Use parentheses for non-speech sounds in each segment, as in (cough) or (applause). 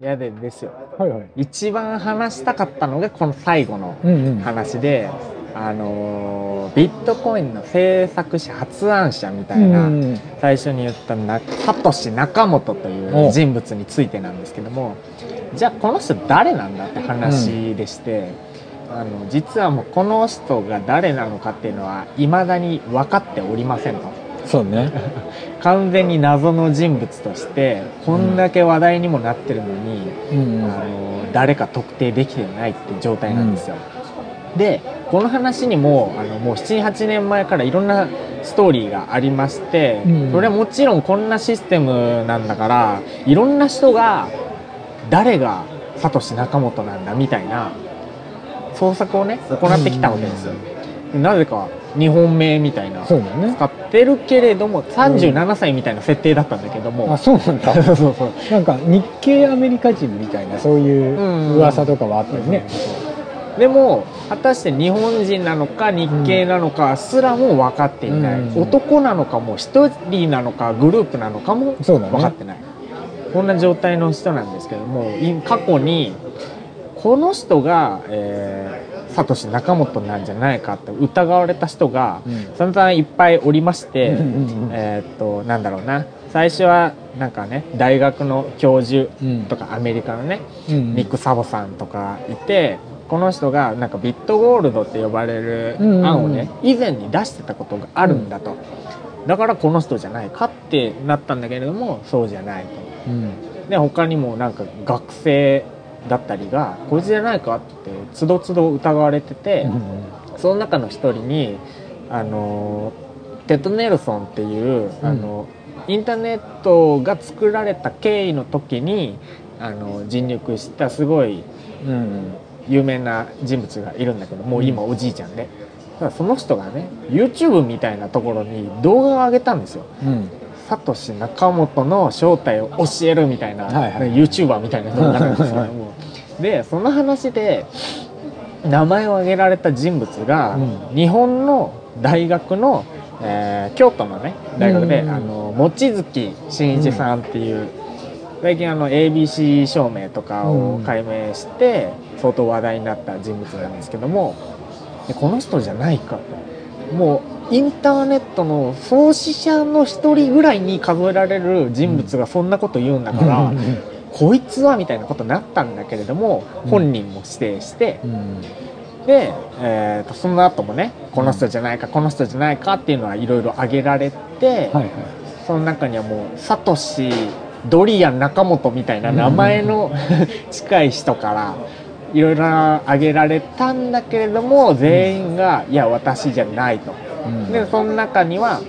やでですよ。はいはい。一番話したかったのがこの最後のうんうん。話で、あのービットコインの制作者発案者みたいな、うんうん最初に言ったなサトシ・ナカモトという人物についてなんですけどもじゃあこの人誰なんだって話でして、あの実はもうこの人が誰なのかっていうのは未だに分かっておりませんとそうね。(laughs) 完全に謎の人物としてこんだけ話題にもなってるのに、うん。うんあの誰か特定できてないって状態なんですよ、でこの話にもあのもう78年前からいろんなストーリーがありまして、うん。それはもちろんこんなシステムなんだからいろんな人が誰がサトシ仲本なんだみたいな捜索をね行ってきたわけですよ、なぜか日本名みたいなそうだね。使ってるけれども37歳みたいな設定だったんだけども、あそうなんだ。そうそうそう。なんか日系アメリカ人みたいなそういう噂とかはあったよね、でも果たして日本人なのか日系なのかすらも分かっていない、うん。男なのかも一人なのかグループなのかも分かってない、こんな状態の人なんですけどもい過去にこの人が、えーサトシ仲本なんじゃないかって疑われた人がうん。散々いっぱいおりまして、えーっとなんだろうな。最初はなんかね大学の教授うん。とかアメリカのね、うんニック・サボさんとかいてこの人がなんかビットゴールドって呼ばれる案をね以前に出してたことがあるんだと、だからこの人じゃないかってなったんだけれどもそうじゃないと。うん。で他にもなんか学生だったりがこいつじゃないかってつどつど疑われてて、その中の一人にあのテッド・ネルソンっていう、あのインターネットが作られた経緯の時にあの尽力したすごいうん有名な人物がいるんだけどもう今おじいちゃんで、ただその人がね YouTube みたいなところに動画を上げたんですよ。うんサトシ仲本の正体を教えるみたいな、はいはい YouTuber みたいな動画なんですけども。でその話で名前を挙げられた人物が、う日本の大学の、えー京都のね大学で、うん。あの望月真一さんっていう、最近あの ABC 証明とかを解明して相当話題になった人物なんですけども。でこの人じゃないかと。もうインターネットの創始者の一人ぐらいに数えられる人物がそんなこと言うんだから、こいつはみたいなことになったんだけれどもうん。本人も指定して、うん。で、えーとその後もねこの人じゃないかこの人じゃないかっていうのはいろいろ挙げられて、はいはい。その中にはもうサトシドリアン中本みたいな名前の (laughs) 近い人からいろいろ挙げられたんだけれども全員が「いや私じゃない」と。うん。でその中には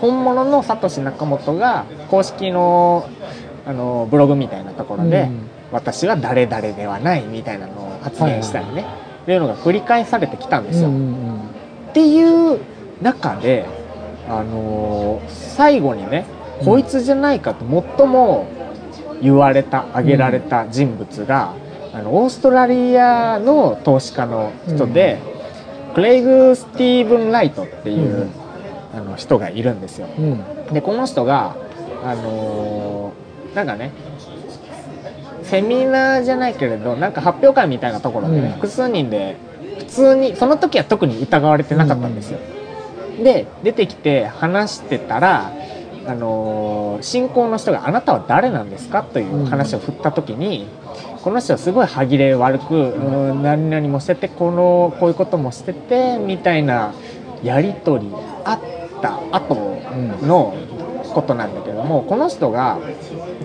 本物のサトシ仲本が公式のあのブログみたいなところで、うん。私は誰々ではないみたいなのを発言したりね、っていうのが繰り返されてきたんですよ。っていう中で、あのー最後にね、うんこいつじゃないかと最も言われた挙げられた人物が、あのオーストラリアの投資家の人で、クレイグ・スティーブン・ライトっていう、うんあの人がいるんですよ。うんでこの人があのーなんかねセミナーじゃないけれどなんか発表会みたいなところでね、うん複数人で普通にその時は特に疑われてなかったんですよ。で出てきて話してたらあのー信仰の人が「あなたは誰なんですか?」という話を振った時に、この人はすごい歯切れ悪く「うん何々もしててこのこういうこともしてて」みたいなやり取りあった後のことなんだけどもこの人が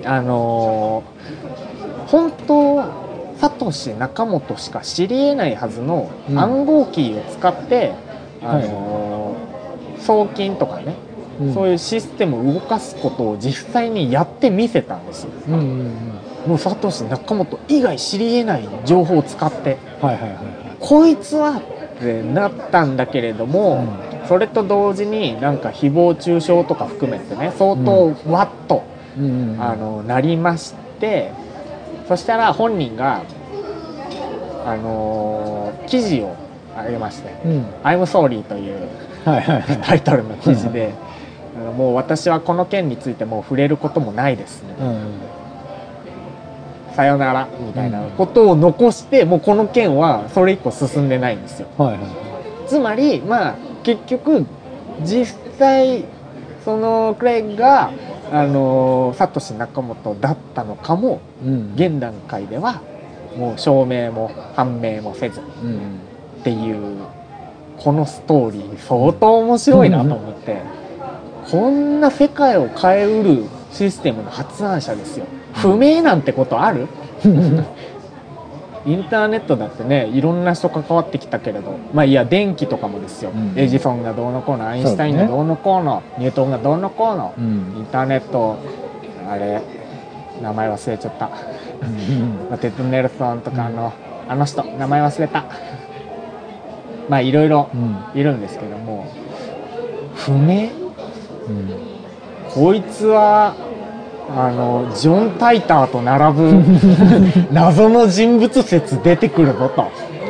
あのー本当サトシ仲本しか知りえないはずのうん。暗号キーを使って、あのー送金とかね、うん。そういうシステムを動かすことを実際にやってみせたんですよ。うんうんうんもうサトシ仲本以外知りえない情報を使って。はいはいはい。こいつはってなったんだけれども、それと同時になんか誹謗中傷とか含めてね相当わっと、うんうんうん。あのなりましてそしたら本人があのー記事を上げましてうん「I'm sorry」というタイトルの記事でもう私はこの件についてもう触れることもないです。ねうんさよならみたいなことを残してもうこの件はそれ以降進んでないんですよ。はいはい。つまりまあ結局実際そのクレイグがあのサトシ仲本だったのかもうん。現段階ではもう証明も判明もせずうん。っていうこのストーリー相当面白いなと思ってこんな世界を変えうるシステムの発案者ですよ不明なんてことある？(laughs) インターネットだってねいろんな人関わってきたけれどまあいや電気とかもですよ、うん。エジソンがどうのこうのアインシュタインがどうのこうのニュートンがどうのこうの。うん。インターネットあれ名前忘れちゃった。うん。まあテッド・ネルソンとかあの、あの人名前忘れた。まあいろいろうん。いるんですけども。不明？うん。こいつはあのジョン・タイターと並ぶ (laughs) 謎の人物説出てくるぞと。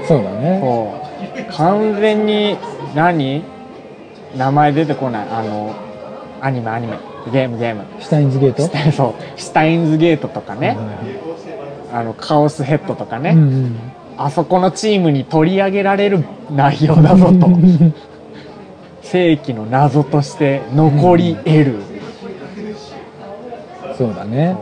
そうだね。完全に何？名前出てこない。あのアニメアニメ。ゲームゲーム。シュタインズゲート？そう。シュタインズゲートとかね、はいあのカオスヘッドとかね、うんうん。あそこのチームに取り上げられる内容だぞと。(laughs) 世紀の謎として残り得る、そうだね。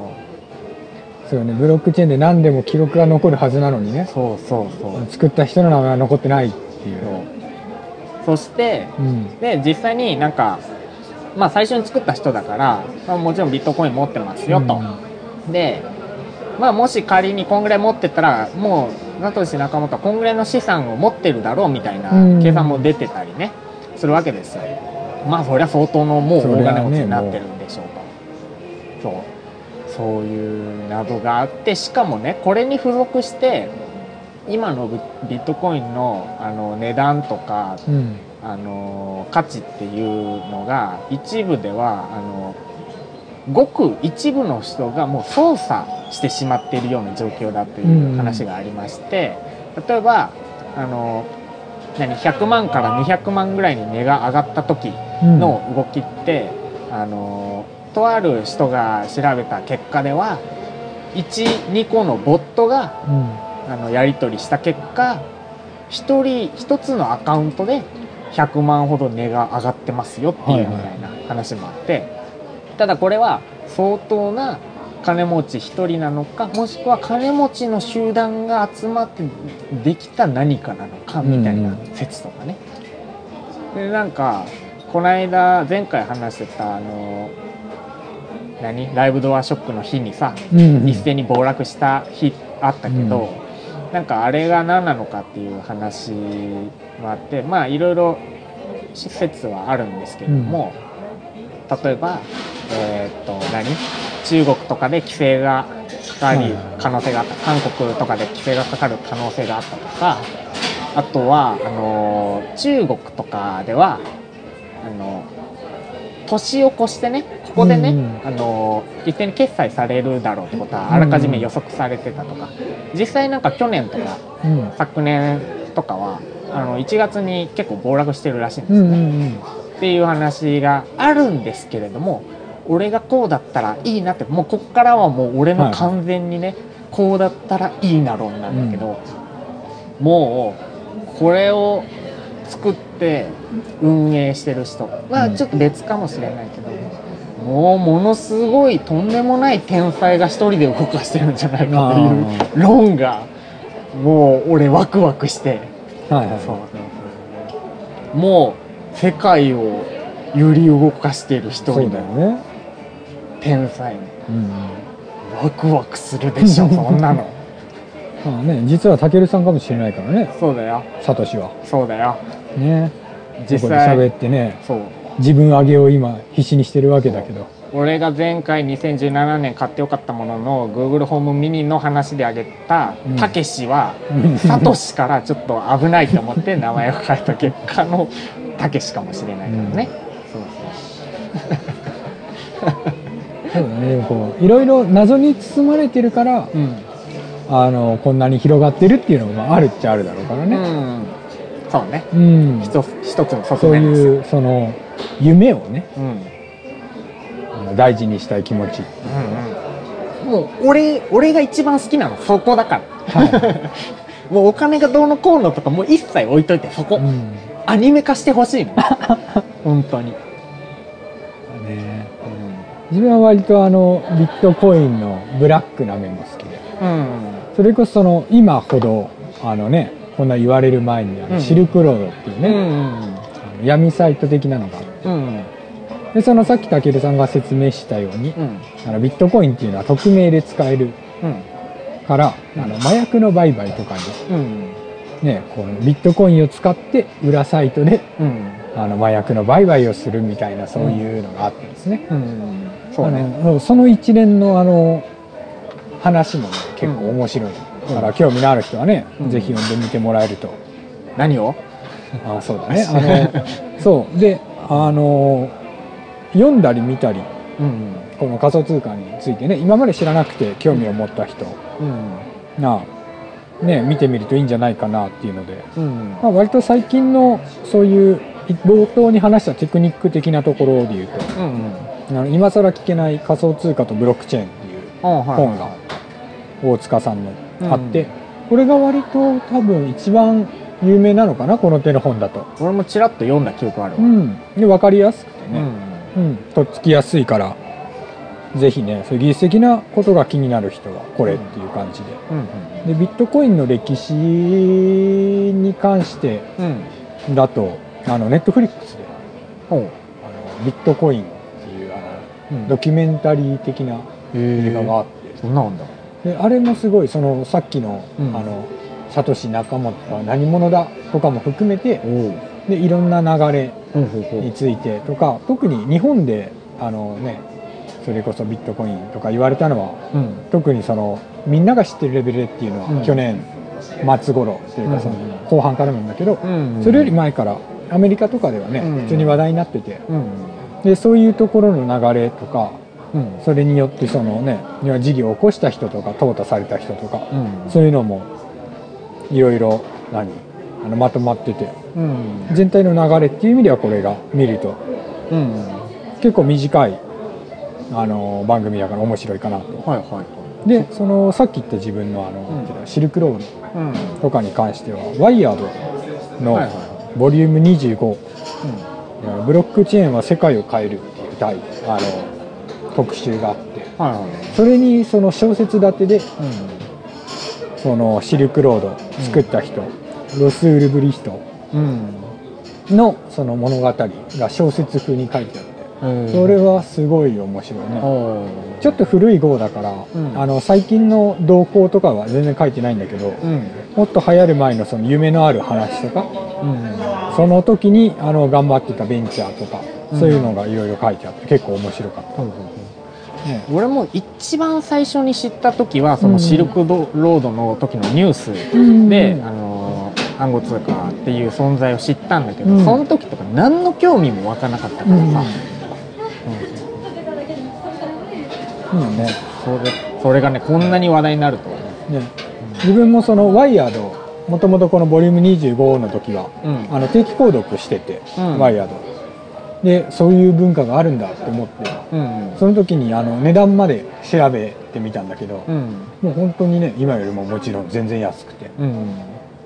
そう。ね。ブロックチェーンで何でも記録が残るはずなのにね。そうそうそう。作った人の名前は残ってないっていう。そしてうん。で実際になんかまあ最初に作った人だから、まあ、もちろんビットコイン持ってますよと、でまあもし仮にこんぐらい持ってたらもう名取仲本はこんぐらいの資産を持ってるだろうみたいなうん。計算も出てたりねするわけですよ。まあそりゃ相当のもう大金持ちになってるんでしょうと、そうそういう謎があってしかもねこれに付属して今のビビットコインのあの値段とかうん。あの価値っていうのが一部ではあのごく一部の人がもう操作してしまっているような状況だという話がありまして、例えばあの何100万から200万ぐらいに値が上がった時うん。の動きって、あのとある人が調べた結果では12個のボットがうんあのやり取りした結果1人1つのアカウントで100万ほど値が上がってますよっていうみたいな話もあって、ただこれは相当な金持ち1人なのかもしくは金持ちの集団が集まってできた何かなのかみたいな説とかね。でなんかこの間前回話してたあの何？ライブドアショックの日にさうん。一斉に暴落した日あったけど、なんかあれが何なのかっていう話もあってまあいろいろ施設はあるんですけれども、例えばえーっと何？中国とかで規制がかかりはい。はい可能性があった。韓国とかで規制がかかる可能性があったとかあとはあの中国とかではあの年を越してねここでね、うんうん。あの一斉に決済されるだろうってことはあらかじめ予測されてたとか、実際なんか去年とかうん。昨年とかはあの1月に結構暴落してるらしいんでうんうすね、ん。っていう話があるんですけれども俺がこうだったらいいなってもうこっからはもう俺の完全にね、こうだったらいいな論なんだけど、もうこれを作って運営してる人。はうん。ちょっと。別かもしれないけど、もうものすごいとんでもない天才が一人で動かしてるんじゃないかという論がもう俺ワクワクして。はいはい。そう。もう世界を揺り動かしている一人のだよね。天才。うんワクワクするでしょそんなの。(laughs) まあね実はたけるさんかもしれないからね。そうだよ。サトシは。そうだよね。実ここで喋際ってね。そう。自分上げを今必死にしてるわけだけど。俺が前回2017年買ってよかったものの Google ホームミニの話であげたうん。たけしはうん。サトシからちょっと危ないと思って名前を変えた結果のたけしかもしれないからね、そうそう。だね。こういろいろ謎に包まれてるからそううん。あのこんなに広がってるっていうのもまああるっちゃあるだろうからね。うんそうね。うん、一つ一つの側そういうその夢をねうん。大事にしたい気持ち。うんもう俺俺が一番好きなのそこだから。はもうお金がどうのこうのとかもう一切置いといてそこ、い、うん。アニメ化してほしいの。(laughs) 本当に、ね。自分は割とあのビットコインのブラックな面も好きで。うん。それこそその今ほどあのねこんな言われる前にあのうん。シルクロードっていうね、うんあの闇サイト的なのがあってうんでそのさっきたけるさんが説明したようにうん。あのビットコインっていうのは匿名で使えるうん。からあの麻薬の売買とかにうんねこのビットコインを使って裏サイトでうん。あの麻薬の売買をするみたいなそういうのがあったんですね。うん。そうね。あのその一連のあの話もね結構面白い、うんだから興味のある人はね、うん。ぜひ読んでみてもらえると。何を？あそうだね。あのそう。であの読んだり見たりうんこの仮想通貨についてね今まで知らなくて興味を持った人うん。が、ね、見てみるといいんじゃないかなっていうので、うんまあ、割と最近のそういう冒頭に話したテクニック的なところで言うとうんあの今更聞けない仮想通貨とブロックチェーンっていう本本が大塚さんのうんあって、これが割と多分一番有名なのかなこの手の本だと。俺もちらっと読んだ記憶あるわ。うん、で分かりやすくてうね、ん。うん。とっつきやすいからぜひねそういう技術的なことが気になる人はこれっていう感じで。うんでビットコインの歴史に関してうん。だとあのネットフリックスであのビットコインっていうあのうん。ドキュメンタリー的な映画があって、そんなんだであれもすごいそのさっきの,、うん。あのサトシ仲本は何者だとかも含めておでいろんな流れについてとか特に日本であのねそれこそビットコインとか言われたのはうん。特にそのみんなが知ってるレベルっていうのは、うん。去年末頃といううん。かその後半からなんだけど、うん。それより前からアメリカとかではね、うん。普通に話題になっててうん。でそういうところの流れとかうん。それによってそのね要は事業を起こした人とか淘汰された人とかうん。そういうのもいろいろ何？あのまとまってて。うん。全体の流れっていう意味ではこれが見るとうん。結構短いあの番組だから面白いかなと。はいはいはでそのさっき言った自分のあの、シルクロードとかに関してはワイヤードのボリューム25、ブロックチェーンは世界を変えるっていう題。あの特集があってはいはい。それにその小説立てでうそのシルクロード作った人、ロスウルブリヒトん。のその物語が小説風に書いてあってうんそれはすごい面白いねおちょっと古い号だから、うん。あの最近の動向とかは全然書いてないんだけど、うん。もっと流行る前のその夢のある話とかうん。その時にあの頑張ってたベンチャーとか、うん。そういうのがいろいろ書いてあって結構面白かった、ね俺も一番最初に知った時はそのシルクロードの時のニュースうん。で、あの暗号通貨っていう存在を知ったんだけど、うん。その時とか何の興味も湧かなかったからさ、うん。ねそれそれがねこんなに話題になるとはね。ね。自分もそのワイヤードもともとこのボリューム25の時は、うん。あの定期購読してて、うん。ワイヤードでそういう文化があるんだって思って。うんその時にあの値段まで調べてみたんだけど、うん。もう本当にね今よりももちろん全然安くて、うん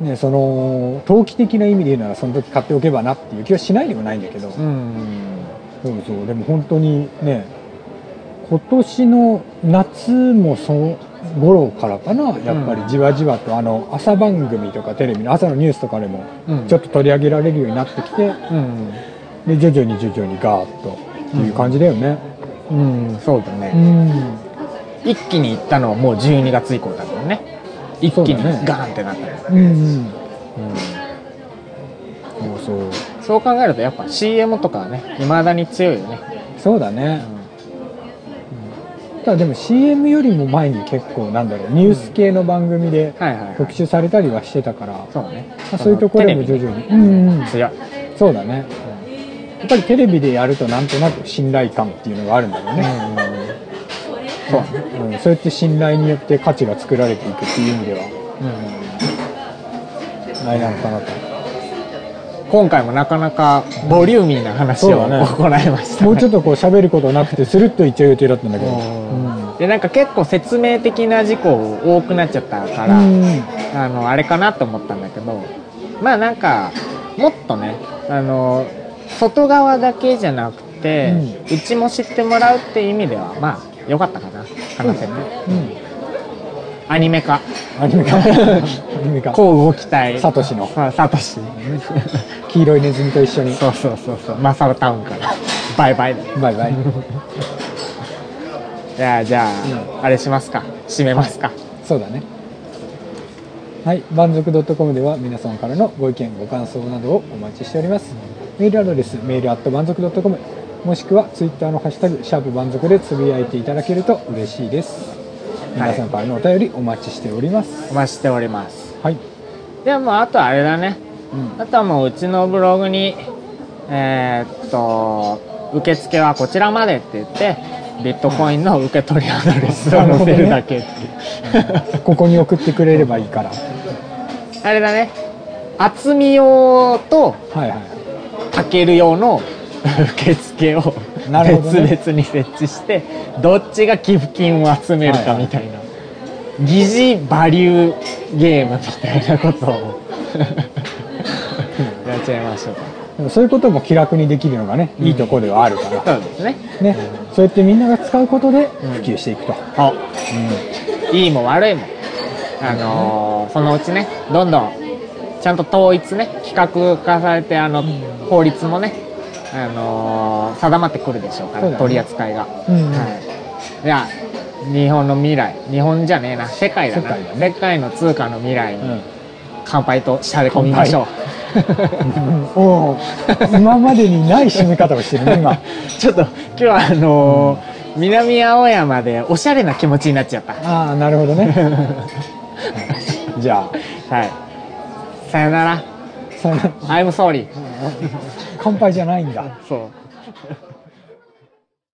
ね、その投機的な意味で言うならその時買っておけばなっていう気はしないでもないんだけど、うんそうそう。でも本当にね今年の夏もそ頃からかなやっぱりじわじわとあの朝番組とかテレビの朝のニュースとかでもうん。ちょっと取り上げられるようになってきてうんで徐々に徐々にガーッとっていう感じだよね。うんそうだうね、ん。一気に行ったのはもう12月以降だけどね。一気にガーンってなったから、うんうん。うん。そうそう。そう考えるとやっぱ CM とかはねいまだに強いよね、そうだね。ただでも CM よりも前に結構なんだろうニュース系の番組で特集されたりはしてたから、まそうね。あ、そういうところでも徐々に。うんうん。強い、そうだね。やっぱりテレビでやるとなんとなく信頼感っていうのがあるんだろうね、そうねう。ん、そうやって信頼によって価値が作られていくっていう意味では。ないなのかなと、今回もなかなかボリューミーな話をね。行いましたね。もうちょっとこう喋ることなくてスルッと言っちゃう予定だったんだけど、うん。うん。でなんか結構説明的な事項多くなっちゃったから、うん。あのあれかなと思ったんだけどまあなんかもっとねあの外側だけじゃなくて、うちも知ってもらうって意味ではまあ良かったかな話せて、うん。アニメ化。アニメか (laughs) アニメかこう動きたい。サトシの。あサトシ。(laughs) 黄色いネズミと一緒に。そうそうそうそう。マサルタウンから。バイバイだ。バイバイ。い (laughs) やじゃあ、あれしますか。締めますか。そうだね。はい。満足 .com では皆さんからのご意見ご感想などをお待ちしておりますメールアドレスメールアット満足 .com もしくはツイッターのハッシュタグシャープ満足でつぶやいていただけると嬉しいです。皆さんからのお便りお待ちしております。お待ちしております。はい、でもあとあれだね。うん。あとはもううちのブログにえーっと受付はこちらまでって言ってビットコインの受け取りアドレスを載せるだけっていう、ここに送ってくれればいいから。あれだね。厚み用とはいはいかける用の (laughs) 受付を別々に設置してどっちが寄付金を集めるかみたいな、疑似バリューゲームみたいなことを。(laughs) やっちゃいましょうかでもそういうことも気楽にできるのがね、いいとこではあるから、そうですね。ね、そうやってみんなが使うことで普及していくと、あいいも悪いも。あのーそのうちねどんどんちゃんと統一ね規格化されてあの法律もねあのー定まってくるでしょうからね。取り扱いが、うんうん。はい。じゃあ日本の未来日本じゃねえな世界だな。世界だね。世界の通貨の未来にうん。乾杯としゃれ込みましょう。おお今までにない締め方をしてるね今。(laughs) ちょっと今日はあのー南青山でおしゃれな気持ちになっちゃった。ああなるほどね。(laughs) じゃはいさよなら。あその I'm sorry (laughs) 乾杯じゃないんだ。そう